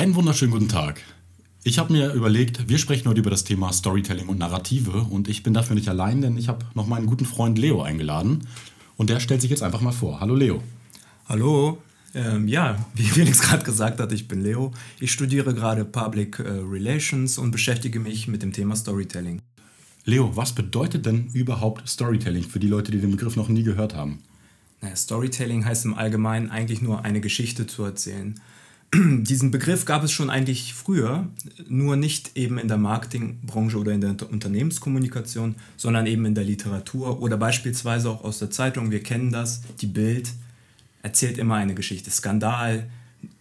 Einen wunderschönen guten Tag. Ich habe mir überlegt, wir sprechen heute über das Thema Storytelling und Narrative und ich bin dafür nicht allein, denn ich habe noch meinen guten Freund Leo eingeladen und der stellt sich jetzt einfach mal vor. Hallo Leo. Hallo. Ähm, ja, wie Felix gerade gesagt hat, ich bin Leo. Ich studiere gerade Public äh, Relations und beschäftige mich mit dem Thema Storytelling. Leo, was bedeutet denn überhaupt Storytelling für die Leute, die den Begriff noch nie gehört haben? Naja, Storytelling heißt im Allgemeinen eigentlich nur eine Geschichte zu erzählen. Diesen Begriff gab es schon eigentlich früher, nur nicht eben in der Marketingbranche oder in der Unternehmenskommunikation, sondern eben in der Literatur oder beispielsweise auch aus der Zeitung. Wir kennen das, die Bild erzählt immer eine Geschichte. Skandal,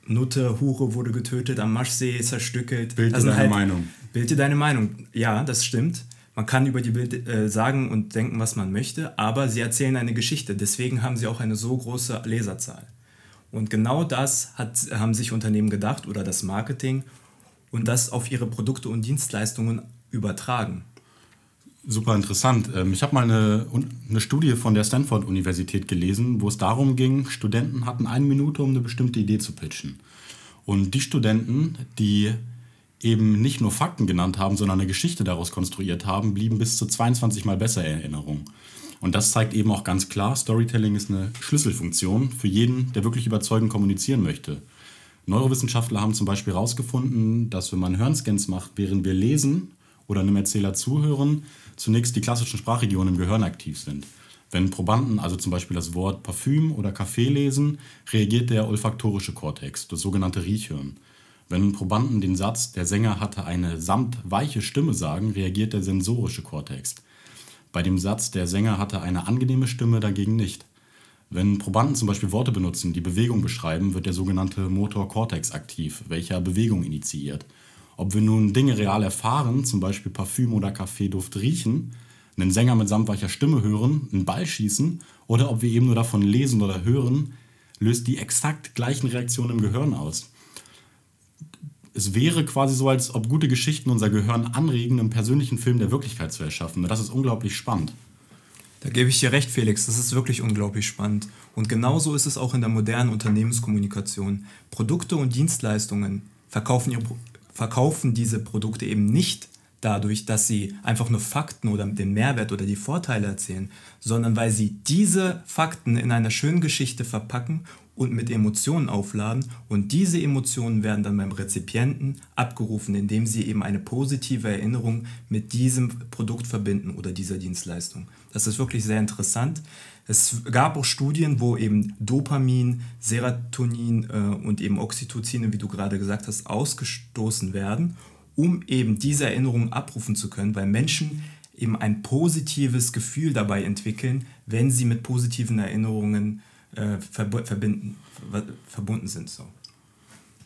Nutte, Hure wurde getötet, am Maschsee zerstückelt. Bild dir deine halt, Meinung. Bild dir deine Meinung. Ja, das stimmt. Man kann über die Bild äh, sagen und denken, was man möchte, aber sie erzählen eine Geschichte. Deswegen haben sie auch eine so große Leserzahl. Und genau das hat, haben sich Unternehmen gedacht oder das Marketing und das auf ihre Produkte und Dienstleistungen übertragen. Super interessant. Ähm, ich habe mal eine, eine Studie von der Stanford-Universität gelesen, wo es darum ging, Studenten hatten eine Minute, um eine bestimmte Idee zu pitchen. Und die Studenten, die eben nicht nur Fakten genannt haben, sondern eine Geschichte daraus konstruiert haben, blieben bis zu 22 Mal besser in Erinnerung. Und das zeigt eben auch ganz klar, Storytelling ist eine Schlüsselfunktion für jeden, der wirklich überzeugend kommunizieren möchte. Neurowissenschaftler haben zum Beispiel herausgefunden, dass wenn man Hirnscans macht, während wir lesen oder einem Erzähler zuhören, zunächst die klassischen Sprachregionen im Gehirn aktiv sind. Wenn Probanden also zum Beispiel das Wort Parfüm oder Kaffee lesen, reagiert der olfaktorische Kortex, das sogenannte Riechhirn. Wenn Probanden den Satz, der Sänger hatte eine samtweiche Stimme sagen, reagiert der sensorische Kortex. Bei dem Satz, der Sänger hatte eine angenehme Stimme, dagegen nicht. Wenn Probanden zum Beispiel Worte benutzen, die Bewegung beschreiben, wird der sogenannte Motor Cortex aktiv, welcher Bewegung initiiert. Ob wir nun Dinge real erfahren, zum Beispiel Parfüm oder Kaffeeduft riechen, einen Sänger mit samtweicher Stimme hören, einen Ball schießen oder ob wir eben nur davon lesen oder hören, löst die exakt gleichen Reaktionen im Gehirn aus es wäre quasi so, als ob gute Geschichten unser Gehirn anregen, einen persönlichen Film der Wirklichkeit zu erschaffen. Das ist unglaublich spannend. Da gebe ich dir recht, Felix. Das ist wirklich unglaublich spannend. Und genauso ist es auch in der modernen Unternehmenskommunikation. Produkte und Dienstleistungen verkaufen, ihre, verkaufen diese Produkte eben nicht dadurch, dass sie einfach nur Fakten oder den Mehrwert oder die Vorteile erzählen, sondern weil sie diese Fakten in einer schönen Geschichte verpacken und mit Emotionen aufladen und diese Emotionen werden dann beim Rezipienten abgerufen, indem sie eben eine positive Erinnerung mit diesem Produkt verbinden oder dieser Dienstleistung. Das ist wirklich sehr interessant. Es gab auch Studien, wo eben Dopamin, Serotonin äh, und eben Oxytocin, wie du gerade gesagt hast, ausgestoßen werden, um eben diese Erinnerungen abrufen zu können, weil Menschen eben ein positives Gefühl dabei entwickeln, wenn sie mit positiven Erinnerungen äh, verbinden, verbunden sind. So.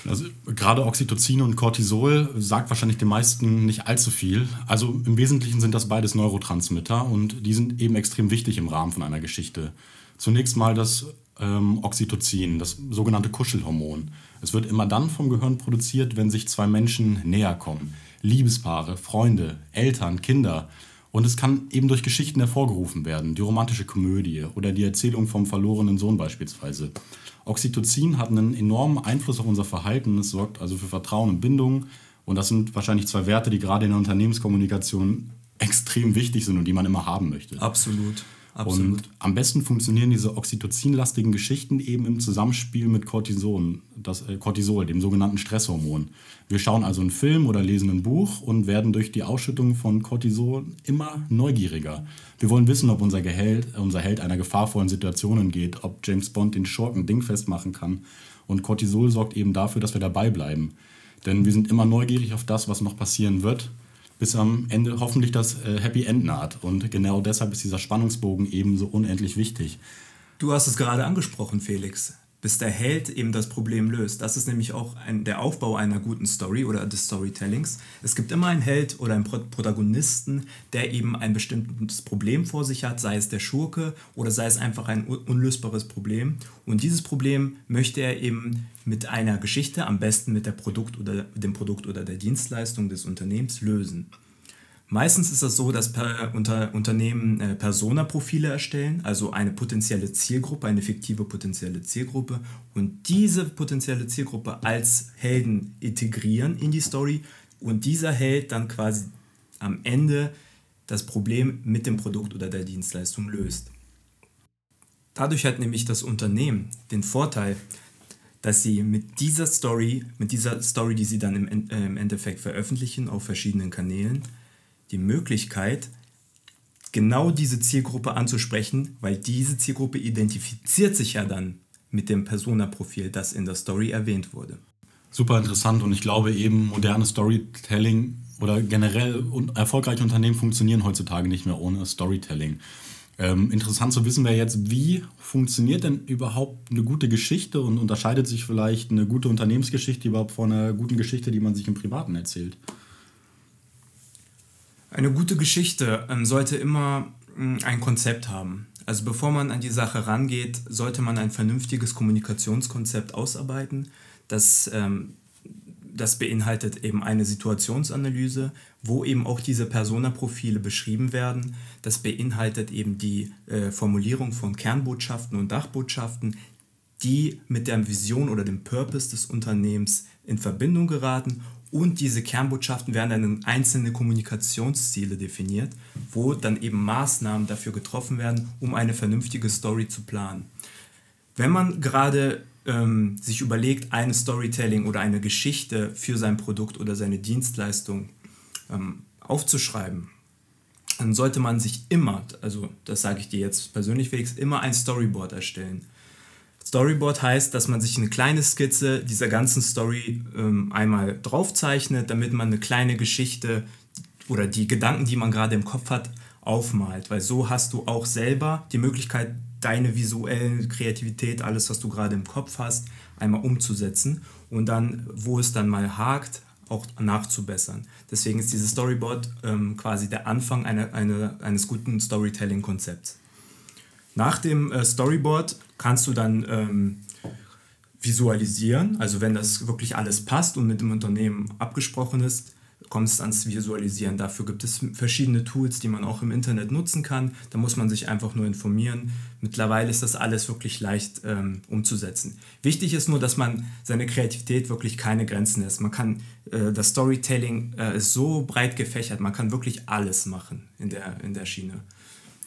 Also gerade Oxytocin und Cortisol sagt wahrscheinlich den meisten nicht allzu viel. Also im Wesentlichen sind das beides Neurotransmitter und die sind eben extrem wichtig im Rahmen von einer Geschichte. Zunächst mal das ähm, Oxytocin, das sogenannte Kuschelhormon. Es wird immer dann vom Gehirn produziert, wenn sich zwei Menschen näher kommen. Liebespaare, Freunde, Eltern, Kinder. Und es kann eben durch Geschichten hervorgerufen werden, die romantische Komödie oder die Erzählung vom verlorenen Sohn beispielsweise. Oxytocin hat einen enormen Einfluss auf unser Verhalten, es sorgt also für Vertrauen und Bindung. Und das sind wahrscheinlich zwei Werte, die gerade in der Unternehmenskommunikation extrem wichtig sind und die man immer haben möchte. Absolut. Absolut. Und am besten funktionieren diese oxytocinlastigen Geschichten eben im Zusammenspiel mit Cortison, das äh, Cortisol, dem sogenannten Stresshormon. Wir schauen also einen Film oder lesen ein Buch und werden durch die Ausschüttung von Cortisol immer neugieriger. Wir wollen wissen, ob unser, Gehalt, unser Held einer gefahrvollen Situation entgeht, ob James Bond den Schurken dingfest machen kann. Und Cortisol sorgt eben dafür, dass wir dabei bleiben. Denn wir sind immer neugierig auf das, was noch passieren wird bis am Ende hoffentlich das äh, Happy End naht. Und genau deshalb ist dieser Spannungsbogen eben so unendlich wichtig. Du hast es gerade angesprochen, Felix bis der Held eben das Problem löst. Das ist nämlich auch ein, der Aufbau einer guten Story oder des Storytellings. Es gibt immer einen Held oder einen Protagonisten, der eben ein bestimmtes Problem vor sich hat, sei es der Schurke oder sei es einfach ein unlösbares Problem. Und dieses Problem möchte er eben mit einer Geschichte, am besten mit der Produkt oder dem Produkt oder der Dienstleistung des Unternehmens lösen. Meistens ist das so, dass unter, Unternehmen äh, Persona-Profile erstellen, also eine potenzielle Zielgruppe, eine fiktive potenzielle Zielgruppe und diese potenzielle Zielgruppe als Helden integrieren in die Story und dieser Held dann quasi am Ende das Problem mit dem Produkt oder der Dienstleistung löst. Dadurch hat nämlich das Unternehmen den Vorteil, dass sie mit dieser Story, mit dieser Story, die sie dann im, äh, im Endeffekt veröffentlichen auf verschiedenen Kanälen, die Möglichkeit, genau diese Zielgruppe anzusprechen, weil diese Zielgruppe identifiziert sich ja dann mit dem Persona-Profil, das in der Story erwähnt wurde. Super interessant und ich glaube eben modernes Storytelling oder generell erfolgreiche Unternehmen funktionieren heutzutage nicht mehr ohne Storytelling. Ähm, interessant zu wissen wäre jetzt, wie funktioniert denn überhaupt eine gute Geschichte und unterscheidet sich vielleicht eine gute Unternehmensgeschichte überhaupt von einer guten Geschichte, die man sich im Privaten erzählt? Eine gute Geschichte ähm, sollte immer ähm, ein Konzept haben. Also bevor man an die Sache rangeht, sollte man ein vernünftiges Kommunikationskonzept ausarbeiten, das, ähm, das beinhaltet eben eine Situationsanalyse, wo eben auch diese Persona-Profile beschrieben werden. Das beinhaltet eben die äh, Formulierung von Kernbotschaften und Dachbotschaften, die mit der Vision oder dem Purpose des Unternehmens in Verbindung geraten und diese Kernbotschaften werden dann in einzelne Kommunikationsziele definiert, wo dann eben Maßnahmen dafür getroffen werden, um eine vernünftige Story zu planen. Wenn man gerade ähm, sich überlegt, eine Storytelling oder eine Geschichte für sein Produkt oder seine Dienstleistung ähm, aufzuschreiben, dann sollte man sich immer, also das sage ich dir jetzt persönlich immer ein Storyboard erstellen. Storyboard heißt, dass man sich eine kleine Skizze dieser ganzen Story ähm, einmal draufzeichnet, damit man eine kleine Geschichte oder die Gedanken, die man gerade im Kopf hat, aufmalt. Weil so hast du auch selber die Möglichkeit, deine visuelle Kreativität, alles, was du gerade im Kopf hast, einmal umzusetzen und dann, wo es dann mal hakt, auch nachzubessern. Deswegen ist dieses Storyboard ähm, quasi der Anfang eine, eine, eines guten Storytelling-Konzepts. Nach dem äh, Storyboard kannst du dann ähm, visualisieren, also wenn das wirklich alles passt und mit dem Unternehmen abgesprochen ist, kommst du ans Visualisieren. Dafür gibt es verschiedene Tools, die man auch im Internet nutzen kann. Da muss man sich einfach nur informieren. Mittlerweile ist das alles wirklich leicht ähm, umzusetzen. Wichtig ist nur, dass man seine Kreativität wirklich keine Grenzen lässt. Man kann, äh, das Storytelling äh, ist so breit gefächert, man kann wirklich alles machen in der, in der Schiene.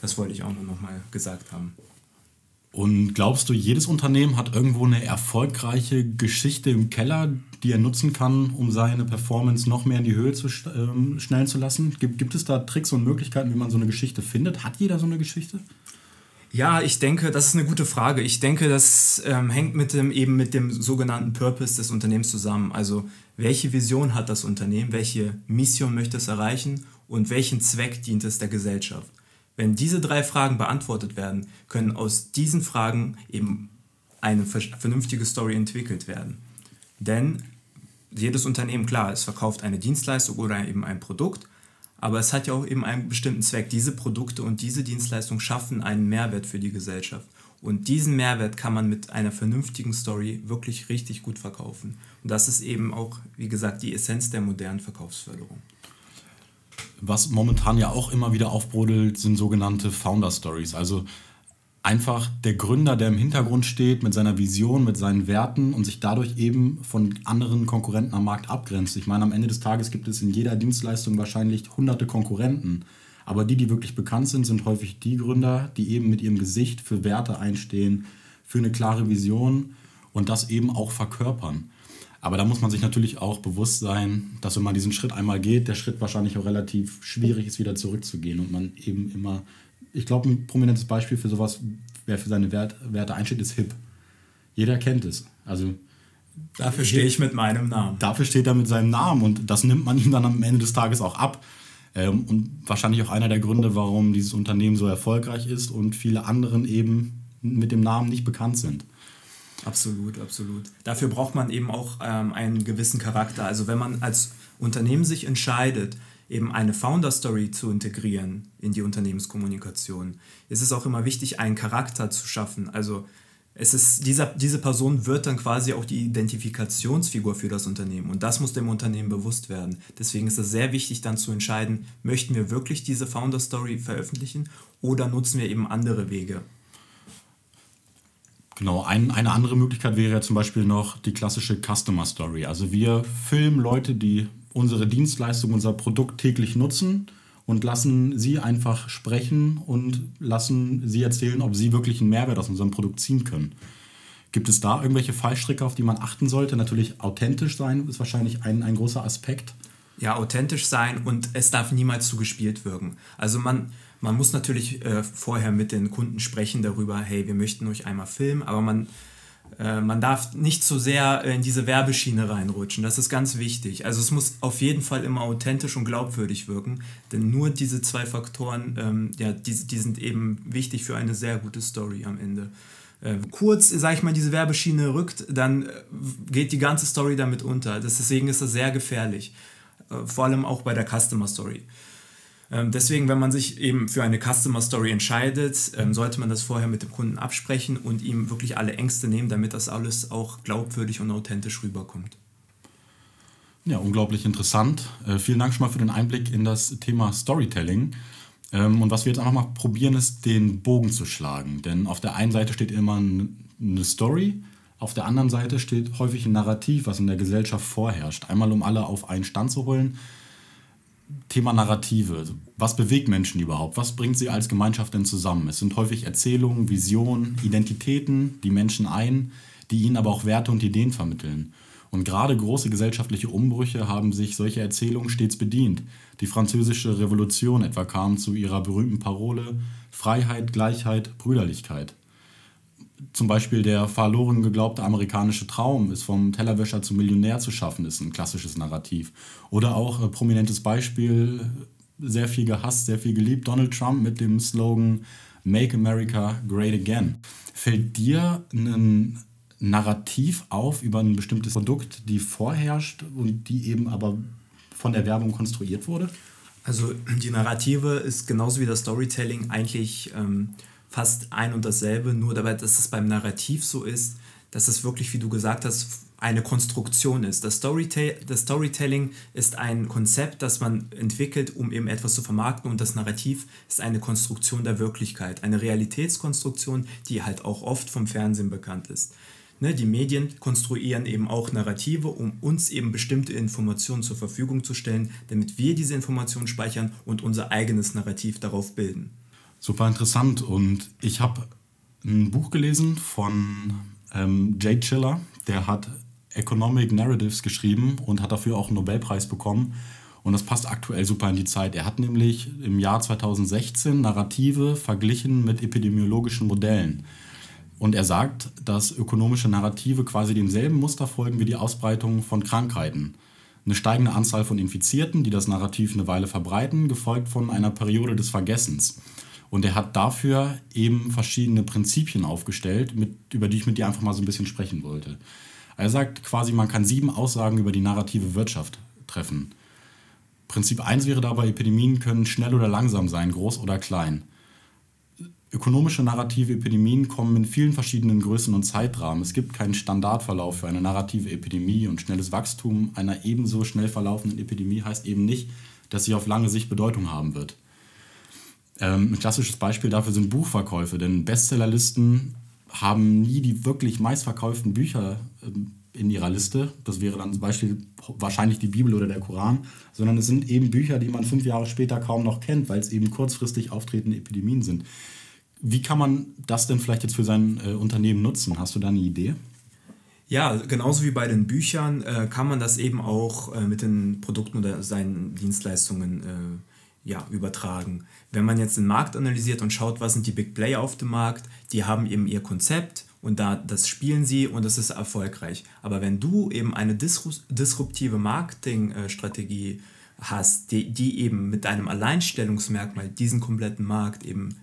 Das wollte ich auch nur noch mal gesagt haben. Und glaubst du, jedes Unternehmen hat irgendwo eine erfolgreiche Geschichte im Keller, die er nutzen kann, um seine Performance noch mehr in die Höhe zu ähm, schnellen zu lassen? Gibt, gibt es da Tricks und Möglichkeiten, wie man so eine Geschichte findet? Hat jeder so eine Geschichte? Ja, ich denke, das ist eine gute Frage. Ich denke, das ähm, hängt mit dem, eben mit dem sogenannten Purpose des Unternehmens zusammen. Also welche Vision hat das Unternehmen, welche Mission möchte es erreichen und welchen Zweck dient es der Gesellschaft? Wenn diese drei Fragen beantwortet werden, können aus diesen Fragen eben eine vernünftige Story entwickelt werden. Denn jedes Unternehmen, klar, es verkauft eine Dienstleistung oder eben ein Produkt, aber es hat ja auch eben einen bestimmten Zweck. Diese Produkte und diese Dienstleistungen schaffen einen Mehrwert für die Gesellschaft. Und diesen Mehrwert kann man mit einer vernünftigen Story wirklich richtig gut verkaufen. Und das ist eben auch, wie gesagt, die Essenz der modernen Verkaufsförderung. Was momentan ja auch immer wieder aufbrodelt, sind sogenannte Founder Stories. Also einfach der Gründer, der im Hintergrund steht mit seiner Vision, mit seinen Werten und sich dadurch eben von anderen Konkurrenten am Markt abgrenzt. Ich meine, am Ende des Tages gibt es in jeder Dienstleistung wahrscheinlich hunderte Konkurrenten. Aber die, die wirklich bekannt sind, sind häufig die Gründer, die eben mit ihrem Gesicht für Werte einstehen, für eine klare Vision und das eben auch verkörpern. Aber da muss man sich natürlich auch bewusst sein, dass wenn man diesen Schritt einmal geht, der Schritt wahrscheinlich auch relativ schwierig ist, wieder zurückzugehen und man eben immer, ich glaube, ein prominentes Beispiel für sowas, wer für seine Wert, Werte einsteht, ist HIP. Jeder kennt es. Also Dafür stehe ich mit meinem Namen. Dafür steht er mit seinem Namen und das nimmt man ihm dann am Ende des Tages auch ab. Ähm, und wahrscheinlich auch einer der Gründe, warum dieses Unternehmen so erfolgreich ist und viele anderen eben mit dem Namen nicht bekannt sind. Absolut, absolut. Dafür braucht man eben auch ähm, einen gewissen Charakter. Also wenn man als Unternehmen sich entscheidet, eben eine Founder Story zu integrieren in die Unternehmenskommunikation, ist es auch immer wichtig, einen Charakter zu schaffen. Also es ist, dieser, diese Person wird dann quasi auch die Identifikationsfigur für das Unternehmen. Und das muss dem Unternehmen bewusst werden. Deswegen ist es sehr wichtig, dann zu entscheiden, möchten wir wirklich diese Founder Story veröffentlichen oder nutzen wir eben andere Wege. Genau, ein, eine andere Möglichkeit wäre ja zum Beispiel noch die klassische Customer Story. Also wir filmen Leute, die unsere Dienstleistung, unser Produkt täglich nutzen und lassen sie einfach sprechen und lassen sie erzählen, ob sie wirklich einen Mehrwert aus unserem Produkt ziehen können. Gibt es da irgendwelche Fallstricke, auf die man achten sollte? Natürlich authentisch sein ist wahrscheinlich ein, ein großer Aspekt. Ja, authentisch sein und es darf niemals zu gespielt wirken. Also man, man muss natürlich äh, vorher mit den Kunden sprechen darüber, hey, wir möchten euch einmal filmen, aber man äh, man darf nicht zu sehr in diese Werbeschiene reinrutschen. Das ist ganz wichtig. Also es muss auf jeden Fall immer authentisch und glaubwürdig wirken, denn nur diese zwei Faktoren, ähm, ja, die, die sind eben wichtig für eine sehr gute Story am Ende. Äh, kurz, sag ich mal, diese Werbeschiene rückt, dann äh, geht die ganze Story damit unter. deswegen ist das sehr gefährlich. Äh, vor allem auch bei der Customer Story. Ähm, deswegen, wenn man sich eben für eine Customer Story entscheidet, ähm, sollte man das vorher mit dem Kunden absprechen und ihm wirklich alle Ängste nehmen, damit das alles auch glaubwürdig und authentisch rüberkommt. Ja, unglaublich interessant. Äh, vielen Dank schon mal für den Einblick in das Thema Storytelling. Ähm, und was wir jetzt einfach mal probieren, ist, den Bogen zu schlagen. Denn auf der einen Seite steht immer eine Story, auf der anderen Seite steht häufig ein Narrativ, was in der Gesellschaft vorherrscht. Einmal, um alle auf einen Stand zu holen Thema Narrative. Was bewegt Menschen überhaupt? Was bringt sie als Gemeinschaft denn zusammen? Es sind häufig Erzählungen, Visionen, Identitäten, die Menschen ein, die ihnen aber auch Werte und Ideen vermitteln. Und gerade große gesellschaftliche Umbrüche haben sich solche Erzählungen stets bedient. Die französische Revolution etwa kam zu ihrer berühmten Parole Freiheit, Gleichheit, Brüderlichkeit zum Beispiel der verloren geglaubte amerikanische Traum ist vom Tellerwäscher zum Millionär zu schaffen, ist ein klassisches Narrativ. Oder auch äh, prominentes Beispiel, sehr viel gehasst, sehr viel geliebt, Donald Trump mit dem Slogan Make America Great Again. Fällt dir ein Narrativ auf über ein bestimmtes Produkt, die vorherrscht und die eben aber von der Werbung konstruiert wurde? Also die Narrative ist genauso wie das Storytelling eigentlich ähm, fast ein und dasselbe, nur dabei, dass es beim Narrativ so ist, dass es wirklich, wie du gesagt hast, eine Konstruktion ist. Das, Storytell das Storytelling ist ein Konzept, das man entwickelt, um eben etwas zu vermarkten und das Narrativ ist eine Konstruktion der Wirklichkeit, eine Realitätskonstruktion, die halt auch oft vom Fernsehen bekannt ist. Ne, die Medien konstruieren eben auch Narrative, um uns eben bestimmte Informationen zur Verfügung zu stellen, damit wir diese Informationen speichern und unser eigenes Narrativ darauf bilden. Super interessant. Und ich habe ein Buch gelesen von ähm, Jay Chiller, der hat Economic Narratives geschrieben und hat dafür auch einen Nobelpreis bekommen. Und das passt aktuell super in die Zeit. Er hat nämlich im Jahr 2016 Narrative verglichen mit epidemiologischen Modellen. Und er sagt, dass ökonomische Narrative quasi demselben Muster folgen wie die Ausbreitung von Krankheiten. Eine steigende Anzahl von Infizierten, die das Narrativ eine Weile verbreiten, gefolgt von einer Periode des Vergessens. Und er hat dafür eben verschiedene Prinzipien aufgestellt, mit, über die ich mit dir einfach mal so ein bisschen sprechen wollte. Er sagt quasi, man kann sieben Aussagen über die narrative Wirtschaft treffen. Prinzip 1 wäre dabei, Epidemien können schnell oder langsam sein, groß oder klein. Ökonomische narrative Epidemien kommen in vielen verschiedenen Größen und Zeitrahmen. Es gibt keinen Standardverlauf für eine narrative Epidemie und schnelles Wachstum einer ebenso schnell verlaufenden Epidemie heißt eben nicht, dass sie auf lange Sicht Bedeutung haben wird. Ähm, ein klassisches Beispiel dafür sind Buchverkäufe, denn Bestsellerlisten haben nie die wirklich meistverkauften Bücher ähm, in ihrer Liste. Das wäre dann zum Beispiel wahrscheinlich die Bibel oder der Koran, sondern es sind eben Bücher, die man fünf Jahre später kaum noch kennt, weil es eben kurzfristig auftretende Epidemien sind. Wie kann man das denn vielleicht jetzt für sein äh, Unternehmen nutzen? Hast du da eine Idee? Ja, genauso wie bei den Büchern äh, kann man das eben auch äh, mit den Produkten oder seinen Dienstleistungen äh, ja, übertragen. Wenn man jetzt den Markt analysiert und schaut, was sind die Big Player auf dem Markt, die haben eben ihr Konzept und da, das spielen sie und das ist erfolgreich. Aber wenn du eben eine disruptive Marketingstrategie hast, die, die eben mit deinem Alleinstellungsmerkmal diesen kompletten Markt eben,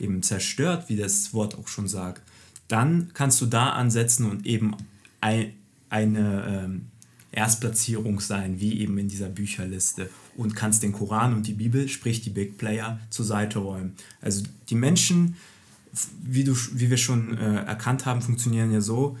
eben zerstört, wie das Wort auch schon sagt, dann kannst du da ansetzen und eben ein, eine ähm, Erstplatzierung sein, wie eben in dieser Bücherliste und kannst den Koran und die Bibel, sprich die Big Player, zur Seite räumen. Also die Menschen wie, du, wie wir schon äh, erkannt haben, funktionieren ja so,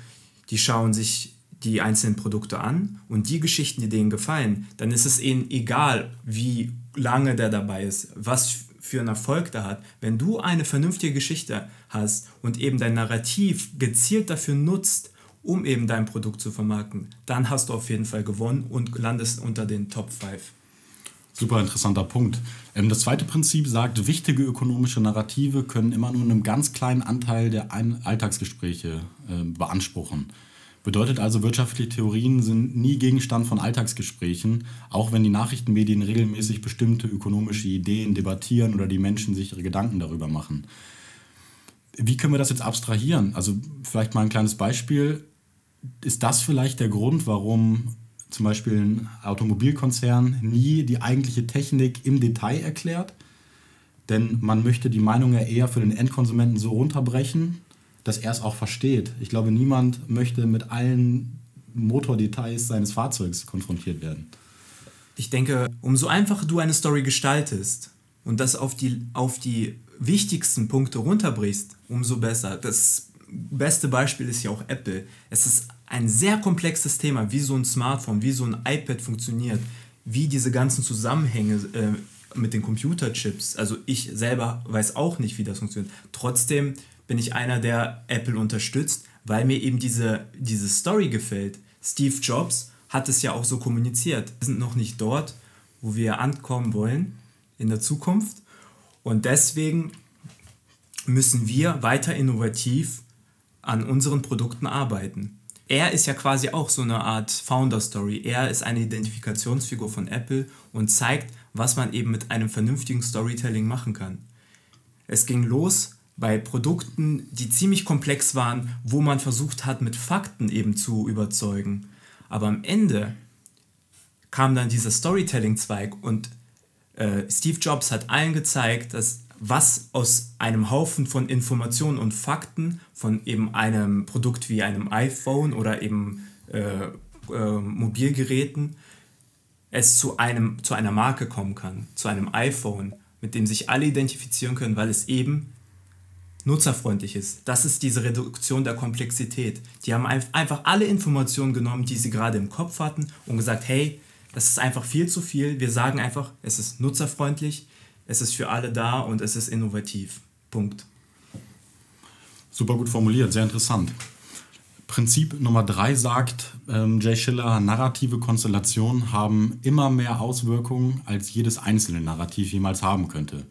die schauen sich die einzelnen Produkte an und die Geschichten, die denen gefallen, dann ist es ihnen egal, wie lange der dabei ist, was für einen Erfolg der hat. Wenn du eine vernünftige Geschichte hast und eben dein Narrativ gezielt dafür nutzt, um eben dein Produkt zu vermarkten, dann hast du auf jeden Fall gewonnen und landest unter den Top 5. Super interessanter Punkt. Ähm, das zweite Prinzip sagt, wichtige ökonomische Narrative können immer nur einen ganz kleinen Anteil der Alltagsgespräche äh, beanspruchen. Bedeutet also, wirtschaftliche Theorien sind nie Gegenstand von Alltagsgesprächen, auch wenn die Nachrichtenmedien regelmäßig bestimmte ökonomische Ideen debattieren oder die Menschen sich ihre Gedanken darüber machen. Wie können wir das jetzt abstrahieren? Also vielleicht mal ein kleines Beispiel. Ist das vielleicht der Grund, warum zum Beispiel ein Automobilkonzern nie die eigentliche Technik im Detail erklärt? Denn man möchte die Meinung ja eher für den Endkonsumenten so runterbrechen, dass er es auch versteht. Ich glaube, niemand möchte mit allen Motordetails seines Fahrzeugs konfrontiert werden. Ich denke, umso einfacher du eine Story gestaltest und das auf die, auf die wichtigsten Punkte runterbrichst, umso besser. Das beste Beispiel ist ja auch Apple. Es ist ein sehr komplexes Thema, wie so ein Smartphone, wie so ein iPad funktioniert, wie diese ganzen Zusammenhänge äh, mit den Computerchips. Also ich selber weiß auch nicht, wie das funktioniert. Trotzdem bin ich einer, der Apple unterstützt, weil mir eben diese, diese Story gefällt. Steve Jobs hat es ja auch so kommuniziert. Wir sind noch nicht dort, wo wir ankommen wollen in der Zukunft. Und deswegen müssen wir weiter innovativ an unseren Produkten arbeiten. Er ist ja quasi auch so eine Art Founder-Story. Er ist eine Identifikationsfigur von Apple und zeigt, was man eben mit einem vernünftigen Storytelling machen kann. Es ging los bei Produkten, die ziemlich komplex waren, wo man versucht hat, mit Fakten eben zu überzeugen. Aber am Ende kam dann dieser Storytelling-Zweig und äh, Steve Jobs hat allen gezeigt, dass was aus einem Haufen von Informationen und Fakten von eben einem Produkt wie einem iPhone oder eben äh, äh, Mobilgeräten es zu, einem, zu einer Marke kommen kann, zu einem iPhone, mit dem sich alle identifizieren können, weil es eben nutzerfreundlich ist. Das ist diese Reduktion der Komplexität. Die haben einfach alle Informationen genommen, die sie gerade im Kopf hatten und gesagt, hey, das ist einfach viel zu viel. Wir sagen einfach, es ist nutzerfreundlich, es ist für alle da und es ist innovativ. Punkt. Super gut formuliert, sehr interessant. Prinzip Nummer drei sagt ähm, Jay Schiller, narrative Konstellationen haben immer mehr Auswirkungen, als jedes einzelne Narrativ jemals haben könnte.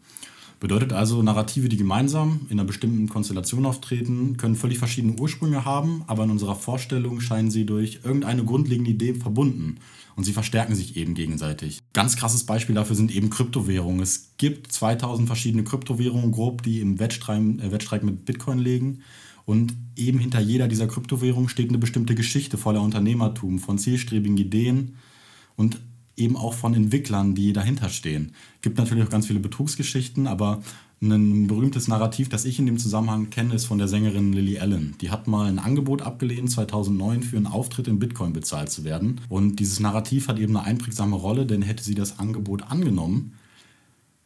Bedeutet also, Narrative, die gemeinsam in einer bestimmten Konstellation auftreten, können völlig verschiedene Ursprünge haben, aber in unserer Vorstellung scheinen sie durch irgendeine grundlegende Idee verbunden und sie verstärken sich eben gegenseitig. Ganz krasses Beispiel dafür sind eben Kryptowährungen. Es gibt 2000 verschiedene Kryptowährungen, grob, die im Wettstreit, äh, Wettstreit mit Bitcoin liegen. Und eben hinter jeder dieser Kryptowährungen steht eine bestimmte Geschichte voller Unternehmertum, von zielstrebigen Ideen und eben auch von Entwicklern, die dahinter stehen. Gibt natürlich auch ganz viele Betrugsgeschichten, aber ein berühmtes Narrativ, das ich in dem Zusammenhang kenne, ist von der Sängerin Lily Allen. Die hat mal ein Angebot abgelehnt, 2009 für einen Auftritt in Bitcoin bezahlt zu werden. Und dieses Narrativ hat eben eine einprägsame Rolle, denn hätte sie das Angebot angenommen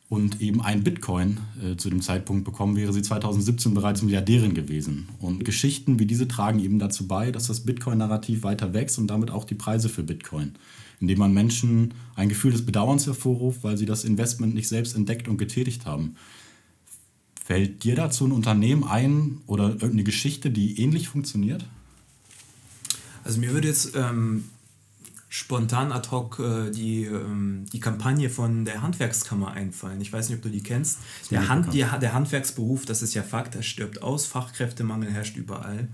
und eben ein Bitcoin äh, zu dem Zeitpunkt bekommen, wäre sie 2017 bereits Milliardärin gewesen. Und Geschichten wie diese tragen eben dazu bei, dass das Bitcoin-Narrativ weiter wächst und damit auch die Preise für Bitcoin indem man Menschen ein Gefühl des Bedauerns hervorruft, weil sie das Investment nicht selbst entdeckt und getätigt haben. Fällt dir dazu ein Unternehmen ein oder irgendeine Geschichte, die ähnlich funktioniert? Also mir würde jetzt ähm, spontan ad hoc äh, die, ähm, die Kampagne von der Handwerkskammer einfallen. Ich weiß nicht, ob du die kennst. Der, Hand, die, der Handwerksberuf, das ist ja Fakt, er stirbt aus, Fachkräftemangel herrscht überall.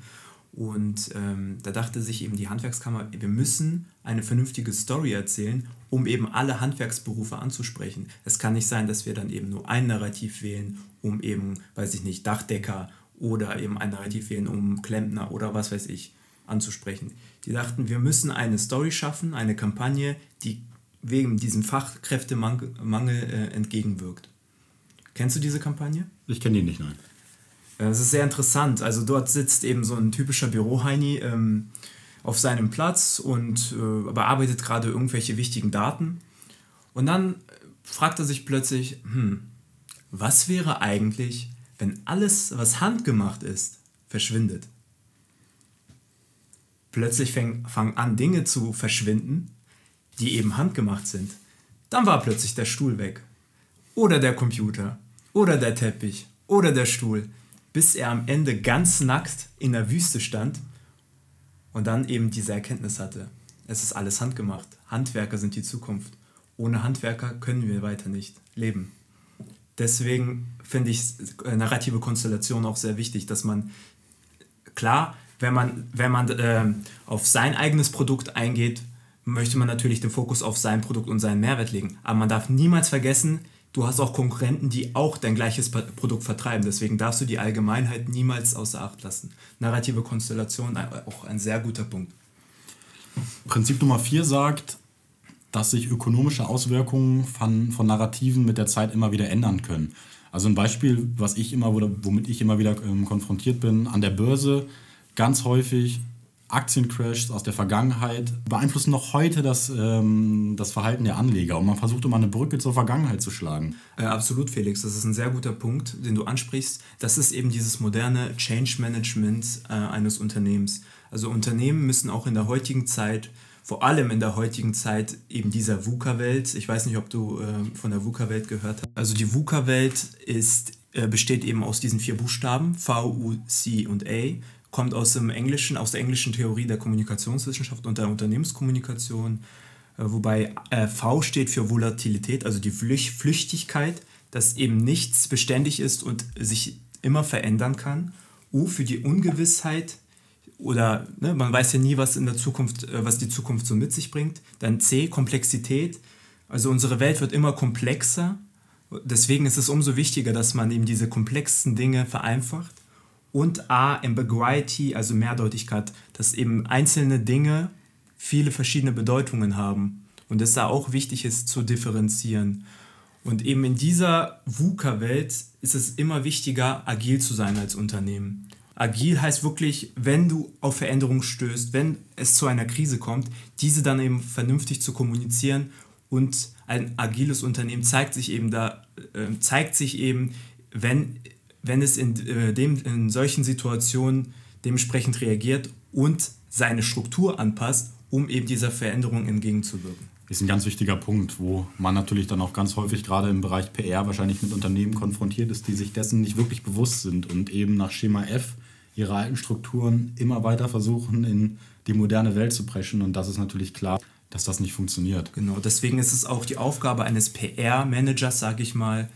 Und ähm, da dachte sich eben die Handwerkskammer, wir müssen eine vernünftige Story erzählen, um eben alle Handwerksberufe anzusprechen. Es kann nicht sein, dass wir dann eben nur ein Narrativ wählen, um eben, weiß ich nicht, Dachdecker oder eben ein Narrativ wählen, um Klempner oder was weiß ich anzusprechen. Die dachten, wir müssen eine Story schaffen, eine Kampagne, die wegen diesem Fachkräftemangel äh, entgegenwirkt. Kennst du diese Kampagne? Ich kenne die nicht, nein. Es ist sehr interessant. Also dort sitzt eben so ein typischer Büroheini ähm, auf seinem Platz und äh, bearbeitet gerade irgendwelche wichtigen Daten. Und dann fragt er sich plötzlich, hm, was wäre eigentlich, wenn alles, was handgemacht ist, verschwindet. Plötzlich fangen fang an, Dinge zu verschwinden, die eben handgemacht sind. Dann war plötzlich der Stuhl weg. Oder der Computer. Oder der Teppich. Oder der Stuhl. Bis er am Ende ganz nackt in der Wüste stand und dann eben diese Erkenntnis hatte. Es ist alles handgemacht. Handwerker sind die Zukunft. Ohne Handwerker können wir weiter nicht leben. Deswegen finde ich narrative Konstellation auch sehr wichtig, dass man klar, wenn man, wenn man äh, auf sein eigenes Produkt eingeht, möchte man natürlich den Fokus auf sein Produkt und seinen Mehrwert legen. Aber man darf niemals vergessen, du hast auch Konkurrenten, die auch dein gleiches Produkt vertreiben. Deswegen darfst du die Allgemeinheit niemals außer Acht lassen. Narrative Konstellation auch ein sehr guter Punkt. Prinzip Nummer 4 sagt, dass sich ökonomische Auswirkungen von, von Narrativen mit der Zeit immer wieder ändern können. Also ein Beispiel, was ich immer, womit ich immer wieder ähm, konfrontiert bin, an der Börse ganz häufig Aktiencrashs aus der Vergangenheit beeinflussen noch heute das, ähm, das Verhalten der Anleger und man versucht immer eine Brücke zur Vergangenheit zu schlagen. Äh, absolut, Felix. Das ist ein sehr guter Punkt, den du ansprichst. Das ist eben dieses moderne Change Management äh, eines Unternehmens. Also Unternehmen müssen auch in der heutigen Zeit vor allem in der heutigen Zeit eben dieser VUCA-Welt. Ich weiß nicht, ob du äh, von der VUCA-Welt gehört hast. Also die VUCA-Welt ist, äh, besteht eben aus diesen vier Buchstaben, V, U, C und A, kommt aus dem Englischen, aus der englischen Theorie der Kommunikationswissenschaft und der Unternehmenskommunikation, äh, wobei äh, V steht für Volatilität, also die Flüchtigkeit, dass eben nichts beständig ist und sich immer verändern kann. U für die Ungewissheit, oder ne, man weiß ja nie, was in der Zukunft, äh, was die Zukunft so mit sich bringt. Dann C, Komplexität. Also unsere Welt wird immer komplexer. Deswegen ist es umso wichtiger, dass man eben diese komplexen Dinge vereinfacht. Und A, Ambiguity, also Mehrdeutigkeit, dass eben einzelne Dinge viele verschiedene Bedeutungen haben. Und es da auch wichtig ist zu differenzieren. Und eben in dieser VUCA-Welt ist es immer wichtiger, agil zu sein als Unternehmen. Agil heißt wirklich, wenn du auf Veränderungen stößt, wenn es zu einer Krise kommt, diese dann eben vernünftig zu kommunizieren und ein agiles Unternehmen zeigt sich eben da, äh, zeigt sich eben, wenn, wenn es in, äh, dem, in solchen Situationen dementsprechend reagiert und seine Struktur anpasst, um eben dieser Veränderung entgegenzuwirken. Ist ein ganz wichtiger Punkt, wo man natürlich dann auch ganz häufig gerade im Bereich PR wahrscheinlich mit Unternehmen konfrontiert ist, die sich dessen nicht wirklich bewusst sind und eben nach Schema F ihre alten Strukturen immer weiter versuchen, in die moderne Welt zu preschen. Und das ist natürlich klar, dass das nicht funktioniert. Genau, deswegen ist es auch die Aufgabe eines PR-Managers, sage ich mal,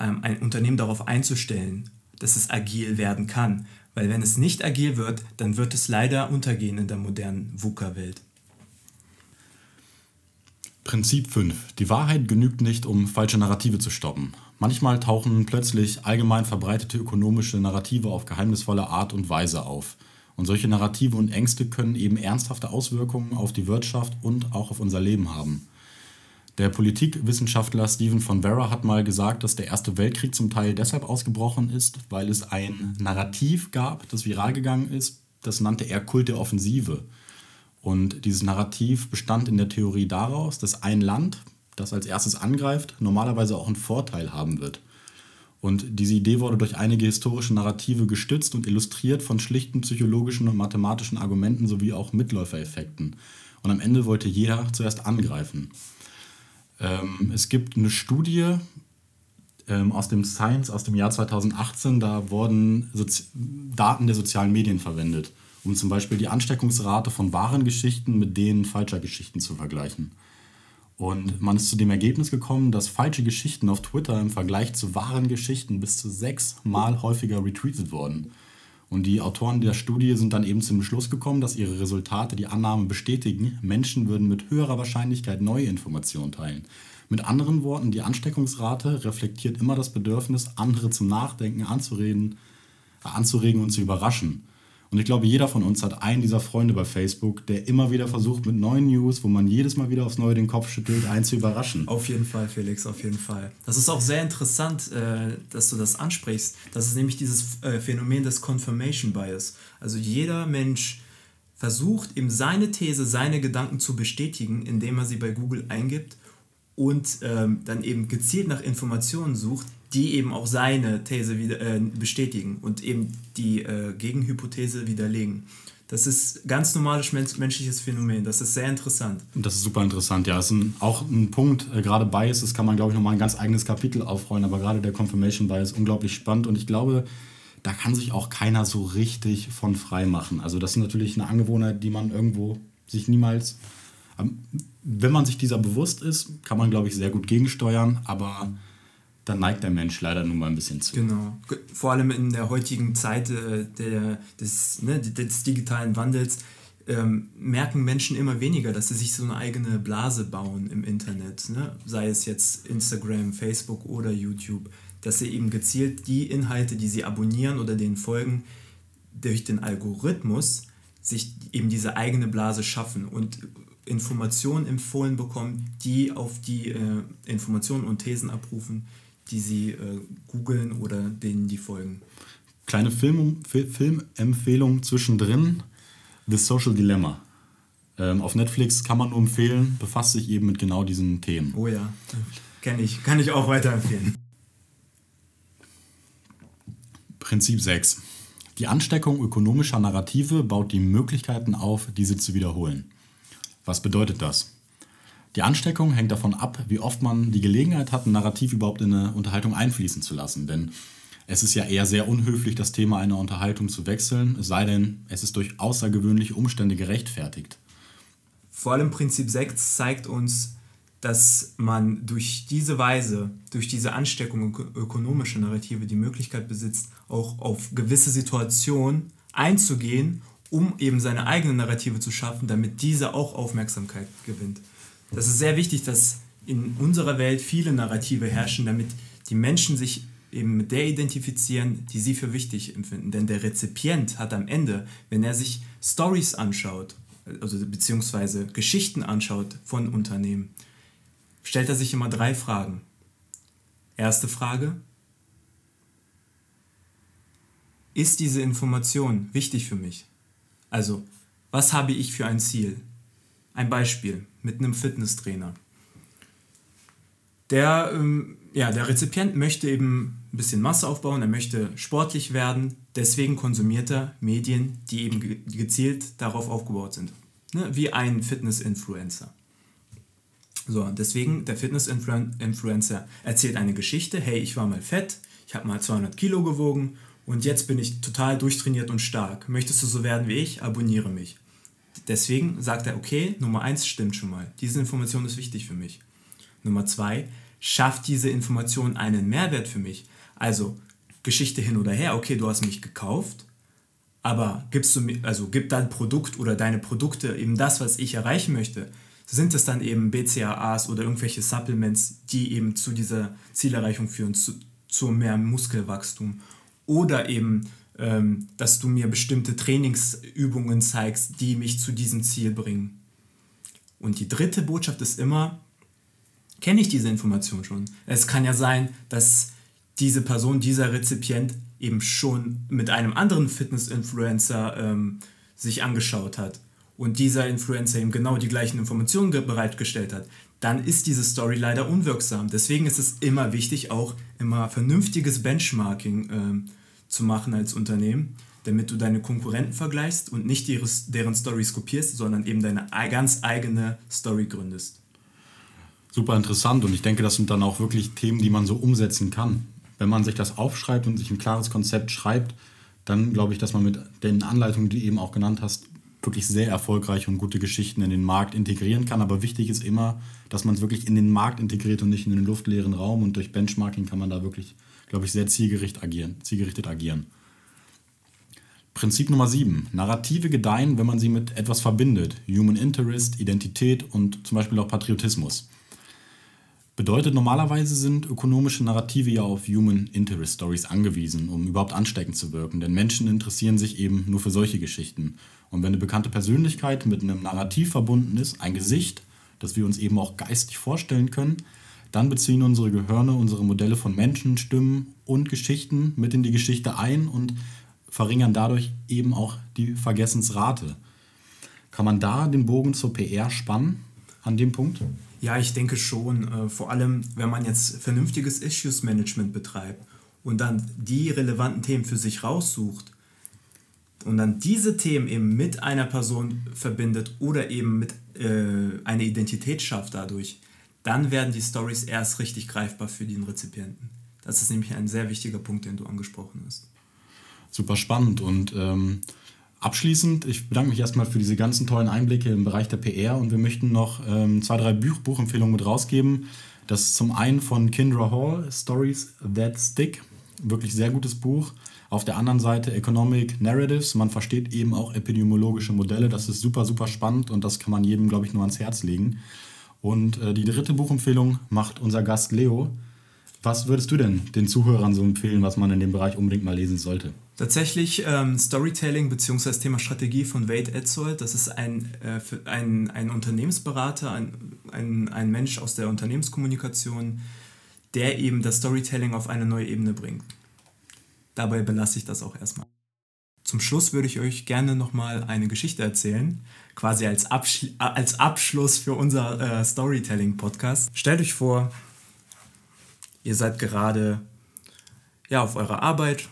ähm, ein Unternehmen darauf einzustellen, dass es agil werden kann. Weil wenn es nicht agil wird, dann wird es leider untergehen in der modernen VUCA-Welt. Prinzip 5. Die Wahrheit genügt nicht, um falsche Narrative zu stoppen. Manchmal tauchen plötzlich allgemein verbreitete ökonomische Narrative auf geheimnisvolle Art und Weise auf. Und solche Narrative und Ängste können eben ernsthafte Auswirkungen auf die Wirtschaft und auch auf unser Leben haben. Der Politikwissenschaftler Stephen von Vera hat mal gesagt, dass der Erste Weltkrieg zum Teil deshalb ausgebrochen ist, weil es ein Narrativ gab, das viral gegangen ist. Das nannte er Kult der Offensive. Und dieses Narrativ bestand in der Theorie daraus, dass ein Land, das als erstes angreift, normalerweise auch einen Vorteil haben wird. Und diese Idee wurde durch einige historische Narrative gestützt und illustriert von schlichten psychologischen und mathematischen Argumenten sowie auch Mitläufereffekten. Und am Ende wollte jeder zuerst angreifen. Ähm, es gibt eine Studie ähm, aus dem Science aus dem Jahr 2018, da wurden Sozi Daten der sozialen Medien verwendet um zum Beispiel die Ansteckungsrate von wahren Geschichten mit denen falscher Geschichten zu vergleichen. Und man ist zu dem Ergebnis gekommen, dass falsche Geschichten auf Twitter im Vergleich zu wahren Geschichten bis zu sechsmal häufiger retweetet wurden. Und die Autoren der Studie sind dann eben zum Beschluss gekommen, dass ihre Resultate die Annahme bestätigen, Menschen würden mit höherer Wahrscheinlichkeit neue Informationen teilen. Mit anderen Worten, die Ansteckungsrate reflektiert immer das Bedürfnis, andere zum Nachdenken anzureden, anzuregen und zu überraschen. Und ich glaube, jeder von uns hat einen dieser Freunde bei Facebook, der immer wieder versucht, mit neuen News, wo man jedes Mal wieder aufs Neue den Kopf schüttelt, einen zu überraschen. Auf jeden Fall, Felix, auf jeden Fall. Das ist auch sehr interessant, äh, dass du das ansprichst. Das ist nämlich dieses äh, Phänomen des Confirmation Bias. Also jeder Mensch versucht, eben seine These, seine Gedanken zu bestätigen, indem er sie bei Google eingibt und ähm, dann eben gezielt nach Informationen sucht, die eben auch seine These wieder, äh, bestätigen und eben die äh, Gegenhypothese widerlegen. Das ist ganz normales menschliches Phänomen. Das ist sehr interessant. Das ist super interessant, ja. Das ist ein, auch ein Punkt, äh, gerade Biases kann man, glaube ich, nochmal ein ganz eigenes Kapitel aufrollen, aber gerade der Confirmation Bias ist unglaublich spannend und ich glaube, da kann sich auch keiner so richtig von frei machen. Also das ist natürlich eine Angewohnheit, die man irgendwo sich niemals, ähm, wenn man sich dieser bewusst ist, kann man, glaube ich, sehr gut gegensteuern, aber da neigt der Mensch leider nun mal ein bisschen zu. Genau. Vor allem in der heutigen Zeit äh, der, des, ne, des digitalen Wandels ähm, merken Menschen immer weniger, dass sie sich so eine eigene Blase bauen im Internet. Ne? Sei es jetzt Instagram, Facebook oder YouTube. Dass sie eben gezielt die Inhalte, die sie abonnieren oder denen folgen, durch den Algorithmus sich eben diese eigene Blase schaffen und Informationen empfohlen bekommen, die auf die äh, Informationen und Thesen abrufen, die sie äh, googeln oder denen die folgen. Kleine Film, Filmempfehlung zwischendrin: The Social Dilemma. Ähm, auf Netflix kann man nur empfehlen, befasst sich eben mit genau diesen Themen. Oh ja, kenne ich, kann ich auch weiterempfehlen. Prinzip 6. Die Ansteckung ökonomischer Narrative baut die Möglichkeiten auf, diese zu wiederholen. Was bedeutet das? Die Ansteckung hängt davon ab, wie oft man die Gelegenheit hat, ein Narrativ überhaupt in eine Unterhaltung einfließen zu lassen. Denn es ist ja eher sehr unhöflich, das Thema einer Unterhaltung zu wechseln, es sei denn, es ist durch außergewöhnliche Umstände gerechtfertigt. Vor allem Prinzip 6 zeigt uns, dass man durch diese Weise, durch diese Ansteckung ökonomischer Narrative die Möglichkeit besitzt, auch auf gewisse Situationen einzugehen, um eben seine eigene Narrative zu schaffen, damit diese auch Aufmerksamkeit gewinnt das ist sehr wichtig, dass in unserer Welt viele Narrative herrschen, damit die Menschen sich eben mit der identifizieren, die sie für wichtig empfinden. Denn der Rezipient hat am Ende, wenn er sich Stories anschaut, also beziehungsweise Geschichten anschaut von Unternehmen, stellt er sich immer drei Fragen. Erste Frage, ist diese Information wichtig für mich? Also, was habe ich für ein Ziel? Ein Beispiel mit einem Fitnesstrainer. Der, ähm, ja, der Rezipient möchte eben ein bisschen Masse aufbauen, er möchte sportlich werden, deswegen konsumiert er Medien, die eben gezielt darauf aufgebaut sind. Ne? Wie ein Fitness-Influencer. So, deswegen der Fitness-Influencer erzählt eine Geschichte, hey, ich war mal fett, ich habe mal 200 Kilo gewogen und jetzt bin ich total durchtrainiert und stark. Möchtest du so werden wie ich? Abonniere mich. Deswegen sagt er, okay, Nummer eins stimmt schon mal. Diese Information ist wichtig für mich. Nummer zwei, schafft diese Information einen Mehrwert für mich? Also Geschichte hin oder her, okay, du hast mich gekauft, aber gibst du also gibt dein Produkt oder deine Produkte eben das, was ich erreichen möchte? Sind es dann eben BCAAs oder irgendwelche Supplements, die eben zu dieser Zielerreichung führen, zu, zu mehr Muskelwachstum? Oder eben ähm, dass du mir bestimmte Trainingsübungen zeigst, die mich zu diesem Ziel bringen. Und die dritte Botschaft ist immer, kenne ich diese Information schon? Es kann ja sein, dass diese Person, dieser Rezipient eben schon mit einem anderen Fitness-Influencer ähm, sich angeschaut hat und dieser Influencer ihm genau die gleichen Informationen bereitgestellt hat, dann ist diese Story leider unwirksam. Deswegen ist es immer wichtig, auch immer vernünftiges Benchmarking ähm, zu machen als Unternehmen, damit du deine Konkurrenten vergleichst und nicht deren Stories kopierst, sondern eben deine ganz eigene Story gründest. Super interessant und ich denke, das sind dann auch wirklich Themen, die man so umsetzen kann. Wenn man sich das aufschreibt und sich ein klares Konzept schreibt, dann glaube ich, dass man mit den Anleitungen, die du eben auch genannt hast, wirklich sehr erfolgreich und gute Geschichten in den Markt integrieren kann. Aber wichtig ist immer, dass man es wirklich in den Markt integriert und nicht in den luftleeren Raum. Und durch Benchmarking kann man da wirklich glaube ich, sehr zielgerichtet agieren, zielgerichtet agieren. Prinzip Nummer 7. Narrative gedeihen, wenn man sie mit etwas verbindet. Human Interest, Identität und zum Beispiel auch Patriotismus. Bedeutet, normalerweise sind ökonomische Narrative ja auf Human Interest Stories angewiesen, um überhaupt ansteckend zu wirken. Denn Menschen interessieren sich eben nur für solche Geschichten. Und wenn eine bekannte Persönlichkeit mit einem Narrativ verbunden ist, ein Gesicht, das wir uns eben auch geistig vorstellen können, dann beziehen unsere Gehirne unsere Modelle von Menschen, Stimmen und Geschichten mit in die Geschichte ein und verringern dadurch eben auch die Vergessensrate. Kann man da den Bogen zur PR spannen? an dem Punkt? Ja, ich denke schon. Äh, vor allem, wenn man jetzt vernünftiges Issues-Management betreibt und dann die relevanten Themen für sich raussucht und dann diese Themen eben mit einer Person verbindet oder eben mit äh, eine Identität schafft dadurch, dann werden die Stories erst richtig greifbar für den Rezipienten. Das ist nämlich ein sehr wichtiger Punkt, den du angesprochen hast. Super spannend und ähm, abschließend, ich bedanke mich erstmal für diese ganzen tollen Einblicke im Bereich der PR und wir möchten noch ähm, zwei, drei Buch Buchempfehlungen mit rausgeben. Das ist zum einen von Kindra Hall, Stories That Stick, wirklich sehr gutes Buch. Auf der anderen Seite Economic Narratives. Man versteht eben auch epidemiologische Modelle. Das ist super, super spannend und das kann man jedem, glaube ich, nur ans Herz legen. Und äh, die dritte Buchempfehlung macht unser Gast Leo. Was würdest du denn den Zuhörern so empfehlen, was man in dem Bereich unbedingt mal lesen sollte? Tatsächlich ähm, Storytelling bzw. Thema Strategie von Wade Etzold. Das ist ein, äh, ein, ein Unternehmensberater, ein, ein, ein Mensch aus der Unternehmenskommunikation, der eben das Storytelling auf eine neue Ebene bringt. Dabei belasse ich das auch erstmal. Zum Schluss würde ich euch gerne nochmal eine Geschichte erzählen, quasi als, Abschl als Abschluss für unser äh, Storytelling-Podcast. Stellt euch vor, ihr seid gerade ja, auf eurer Arbeit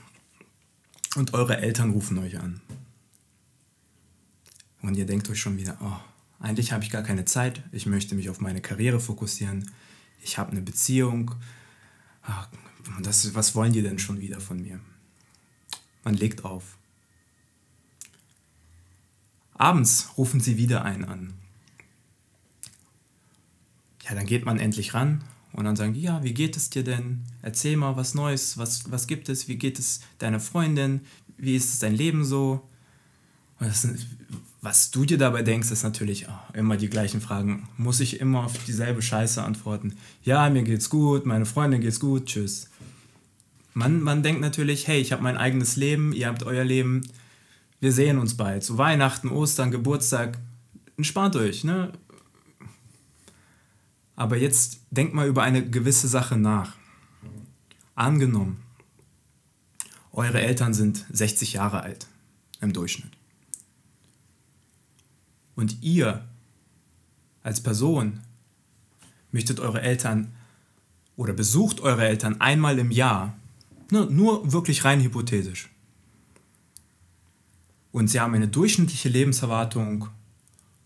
und eure Eltern rufen euch an. Und ihr denkt euch schon wieder, oh, eigentlich habe ich gar keine Zeit, ich möchte mich auf meine Karriere fokussieren, ich habe eine Beziehung, ach, das, was wollen die denn schon wieder von mir? Man legt auf. Abends rufen sie wieder einen an. Ja, dann geht man endlich ran und dann sagen die, ja, wie geht es dir denn? Erzähl mal was Neues, was, was gibt es, wie geht es deiner Freundin, wie ist es dein Leben so? Das, was du dir dabei denkst, ist natürlich oh, immer die gleichen Fragen. Muss ich immer auf dieselbe Scheiße antworten? Ja, mir geht's gut, meine Freundin geht's gut, tschüss. Man, man denkt natürlich, hey, ich habe mein eigenes Leben, ihr habt euer Leben, wir sehen uns bald. Zu Weihnachten, Ostern, Geburtstag, entspannt euch, ne? Aber jetzt denkt mal über eine gewisse Sache nach. Angenommen, eure Eltern sind 60 Jahre alt im Durchschnitt. Und ihr als Person möchtet eure Eltern oder besucht eure Eltern einmal im Jahr nur, nur wirklich rein hypothetisch. Und sie haben eine durchschnittliche Lebenserwartung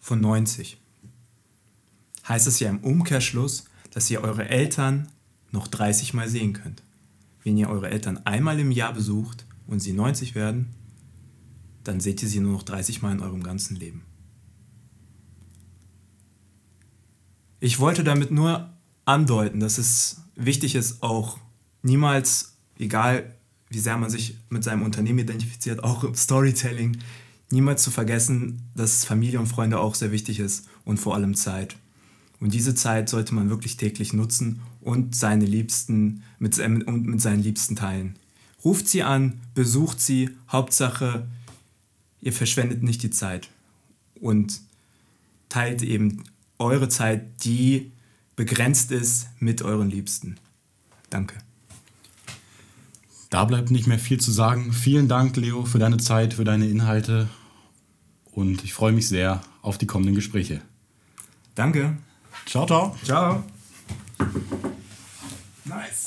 von 90. Heißt es ja im Umkehrschluss, dass ihr eure Eltern noch 30 Mal sehen könnt. Wenn ihr eure Eltern einmal im Jahr besucht und sie 90 werden, dann seht ihr sie nur noch 30 Mal in eurem ganzen Leben. Ich wollte damit nur andeuten, dass es wichtig ist, auch niemals egal wie sehr man sich mit seinem Unternehmen identifiziert, auch im Storytelling, niemals zu vergessen, dass Familie und Freunde auch sehr wichtig ist und vor allem Zeit. Und diese Zeit sollte man wirklich täglich nutzen und seine Liebsten mit, und mit seinen Liebsten teilen. Ruft sie an, besucht sie, Hauptsache, ihr verschwendet nicht die Zeit und teilt eben eure Zeit, die begrenzt ist, mit euren Liebsten. Danke. Da bleibt nicht mehr viel zu sagen. Vielen Dank, Leo, für deine Zeit, für deine Inhalte. Und ich freue mich sehr auf die kommenden Gespräche. Danke. Ciao, ciao. Ciao. Nice.